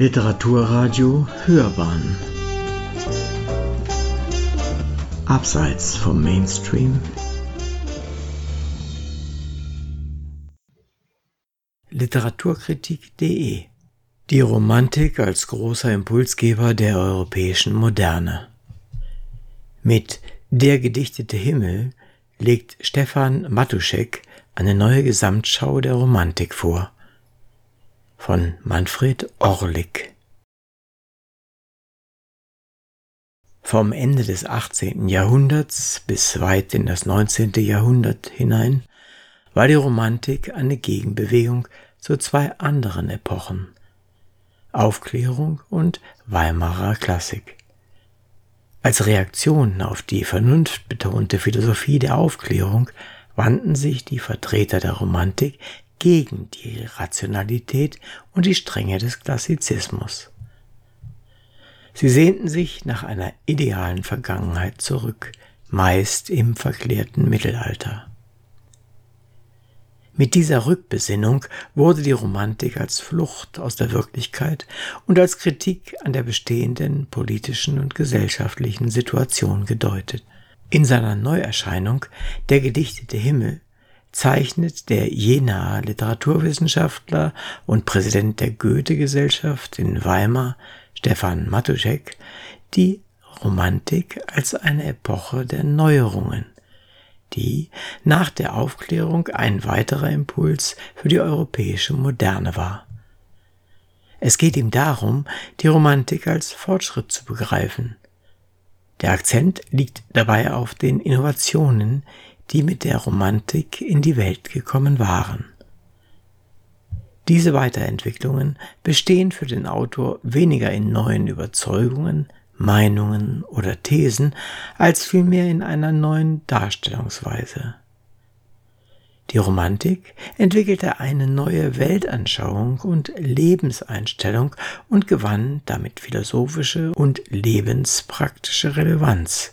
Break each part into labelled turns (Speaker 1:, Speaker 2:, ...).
Speaker 1: Literaturradio Hörbahn. Abseits vom Mainstream. Literaturkritik.de Die Romantik als großer Impulsgeber der europäischen Moderne. Mit Der gedichtete Himmel legt Stefan Matuschek eine neue Gesamtschau der Romantik vor von Manfred Orlik. Vom Ende des 18. Jahrhunderts bis weit in das 19. Jahrhundert hinein war die Romantik eine Gegenbewegung zu zwei anderen Epochen Aufklärung und Weimarer Klassik. Als Reaktion auf die vernunftbetonte Philosophie der Aufklärung wandten sich die Vertreter der Romantik gegen die Rationalität und die Strenge des Klassizismus. Sie sehnten sich nach einer idealen Vergangenheit zurück, meist im verklärten Mittelalter. Mit dieser Rückbesinnung wurde die Romantik als Flucht aus der Wirklichkeit und als Kritik an der bestehenden politischen und gesellschaftlichen Situation gedeutet. In seiner Neuerscheinung Der gedichtete Himmel zeichnet der Jenaer Literaturwissenschaftler und Präsident der Goethe-Gesellschaft in Weimar, Stefan Matuschek, die Romantik als eine Epoche der Neuerungen, die nach der Aufklärung ein weiterer Impuls für die europäische Moderne war. Es geht ihm darum, die Romantik als Fortschritt zu begreifen. Der Akzent liegt dabei auf den Innovationen, die mit der Romantik in die Welt gekommen waren. Diese Weiterentwicklungen bestehen für den Autor weniger in neuen Überzeugungen, Meinungen oder Thesen, als vielmehr in einer neuen Darstellungsweise. Die Romantik entwickelte eine neue Weltanschauung und Lebenseinstellung und gewann damit philosophische und lebenspraktische Relevanz,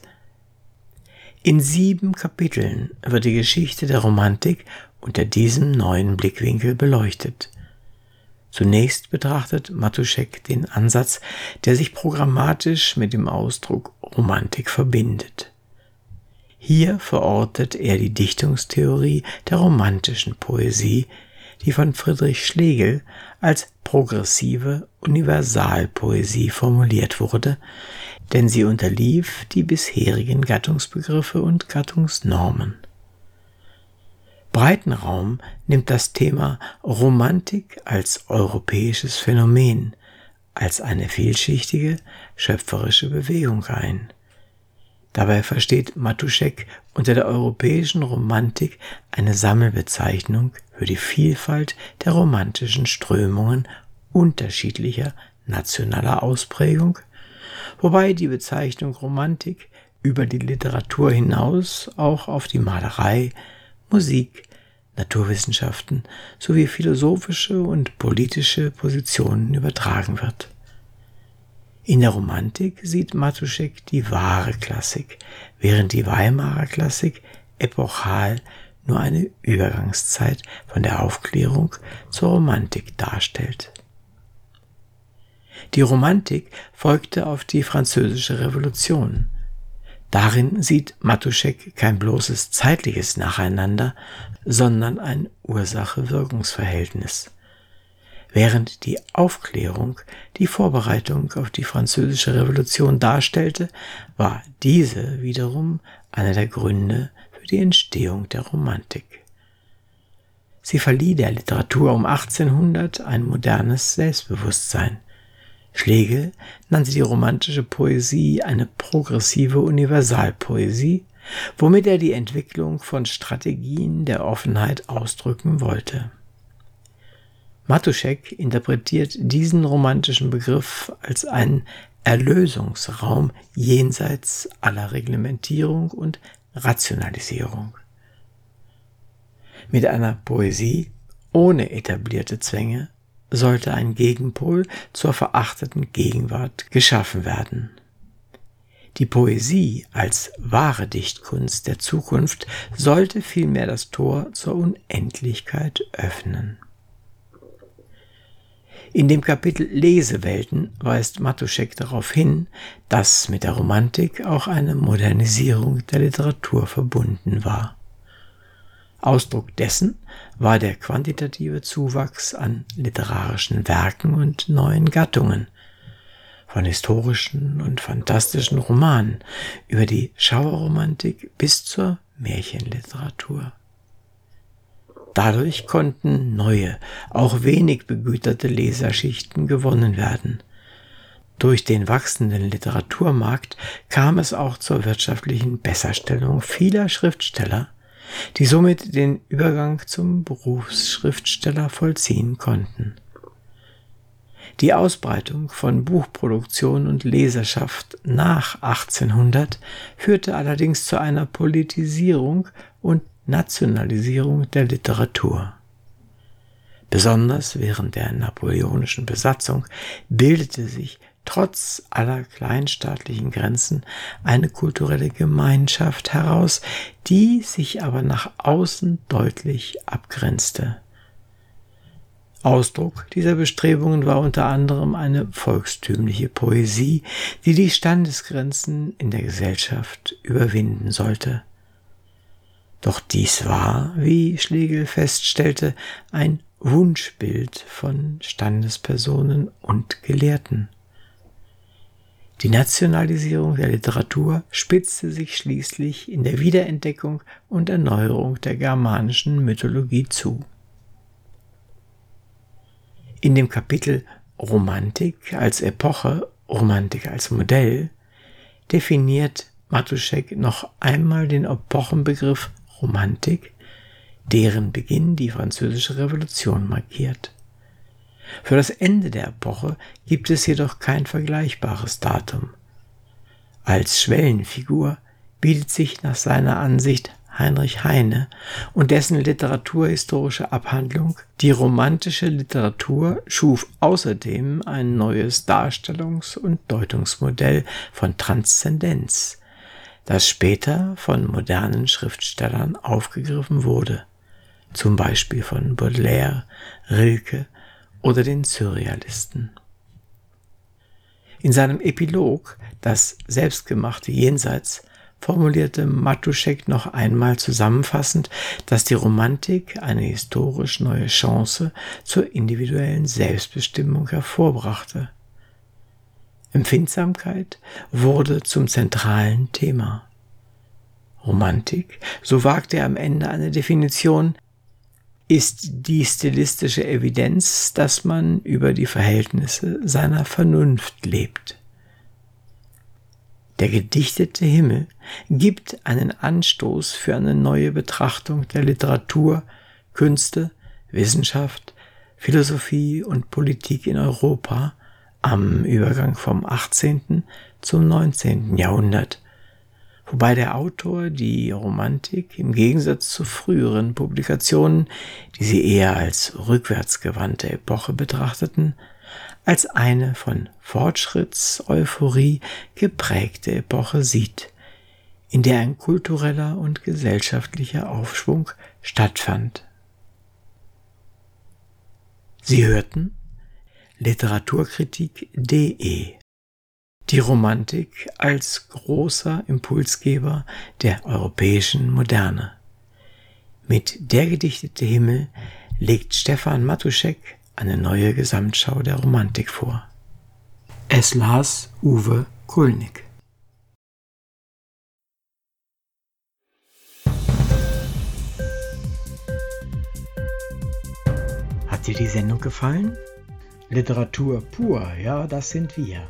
Speaker 1: in sieben Kapiteln wird die Geschichte der Romantik unter diesem neuen Blickwinkel beleuchtet. Zunächst betrachtet Matuschek den Ansatz, der sich programmatisch mit dem Ausdruck Romantik verbindet. Hier verortet er die Dichtungstheorie der romantischen Poesie, die von Friedrich Schlegel als progressive Universalpoesie formuliert wurde, denn sie unterlief die bisherigen Gattungsbegriffe und Gattungsnormen. Breiten Raum nimmt das Thema Romantik als europäisches Phänomen, als eine vielschichtige, schöpferische Bewegung ein. Dabei versteht Matuschek unter der europäischen Romantik eine Sammelbezeichnung für die Vielfalt der romantischen Strömungen unterschiedlicher nationaler Ausprägung, wobei die Bezeichnung Romantik über die Literatur hinaus auch auf die Malerei, Musik, Naturwissenschaften sowie philosophische und politische Positionen übertragen wird. In der Romantik sieht Matuschek die wahre Klassik, während die Weimarer Klassik epochal nur eine Übergangszeit von der Aufklärung zur Romantik darstellt. Die Romantik folgte auf die französische Revolution. Darin sieht Matuschek kein bloßes zeitliches Nacheinander, sondern ein Ursache-Wirkungsverhältnis. Während die Aufklärung die Vorbereitung auf die französische Revolution darstellte, war diese wiederum einer der Gründe für die Entstehung der Romantik. Sie verlieh der Literatur um 1800 ein modernes Selbstbewusstsein. Schlegel nannte die romantische Poesie eine progressive Universalpoesie, womit er die Entwicklung von Strategien der Offenheit ausdrücken wollte. Matuschek interpretiert diesen romantischen Begriff als einen Erlösungsraum jenseits aller Reglementierung und Rationalisierung. Mit einer Poesie ohne etablierte Zwänge sollte ein Gegenpol zur verachteten Gegenwart geschaffen werden. Die Poesie als wahre Dichtkunst der Zukunft sollte vielmehr das Tor zur Unendlichkeit öffnen. In dem Kapitel Lesewelten weist Matuschek darauf hin, dass mit der Romantik auch eine Modernisierung der Literatur verbunden war. Ausdruck dessen war der quantitative Zuwachs an literarischen Werken und neuen Gattungen, von historischen und fantastischen Romanen über die Schauerromantik bis zur Märchenliteratur. Dadurch konnten neue, auch wenig begüterte Leserschichten gewonnen werden. Durch den wachsenden Literaturmarkt kam es auch zur wirtschaftlichen Besserstellung vieler Schriftsteller, die somit den Übergang zum Berufsschriftsteller vollziehen konnten. Die Ausbreitung von Buchproduktion und Leserschaft nach 1800 führte allerdings zu einer Politisierung und Nationalisierung der Literatur. Besonders während der napoleonischen Besatzung bildete sich trotz aller kleinstaatlichen Grenzen eine kulturelle Gemeinschaft heraus, die sich aber nach außen deutlich abgrenzte. Ausdruck dieser Bestrebungen war unter anderem eine volkstümliche Poesie, die die Standesgrenzen in der Gesellschaft überwinden sollte. Doch dies war, wie Schlegel feststellte, ein Wunschbild von Standespersonen und Gelehrten. Die Nationalisierung der Literatur spitzte sich schließlich in der Wiederentdeckung und Erneuerung der germanischen Mythologie zu. In dem Kapitel Romantik als Epoche, Romantik als Modell definiert Matuschek noch einmal den Epochenbegriff Romantik, deren Beginn die Französische Revolution markiert. Für das Ende der Epoche gibt es jedoch kein vergleichbares Datum. Als Schwellenfigur bietet sich nach seiner Ansicht Heinrich Heine und dessen literaturhistorische Abhandlung Die romantische Literatur schuf außerdem ein neues Darstellungs- und Deutungsmodell von Transzendenz, das später von modernen Schriftstellern aufgegriffen wurde, zum Beispiel von Baudelaire, Rilke oder den Surrealisten. In seinem Epilog Das selbstgemachte Jenseits formulierte Matuschek noch einmal zusammenfassend, dass die Romantik eine historisch neue Chance zur individuellen Selbstbestimmung hervorbrachte. Empfindsamkeit wurde zum zentralen Thema. Romantik, so wagte er am Ende eine Definition, ist die stilistische Evidenz, dass man über die Verhältnisse seiner Vernunft lebt. Der gedichtete Himmel gibt einen Anstoß für eine neue Betrachtung der Literatur, Künste, Wissenschaft, Philosophie und Politik in Europa am Übergang vom 18. zum 19. Jahrhundert, wobei der Autor die Romantik im Gegensatz zu früheren Publikationen, die sie eher als rückwärtsgewandte Epoche betrachteten, als eine von Fortschrittseuphorie geprägte Epoche sieht, in der ein kultureller und gesellschaftlicher Aufschwung stattfand. Sie hörten Literaturkritik.de Die Romantik als großer Impulsgeber der europäischen Moderne. Mit Der gedichtete Himmel legt Stefan Matuschek eine neue Gesamtschau der Romantik vor. Es las Uwe Kulnig. Hat dir die Sendung gefallen? Literatur pur, ja, das sind wir.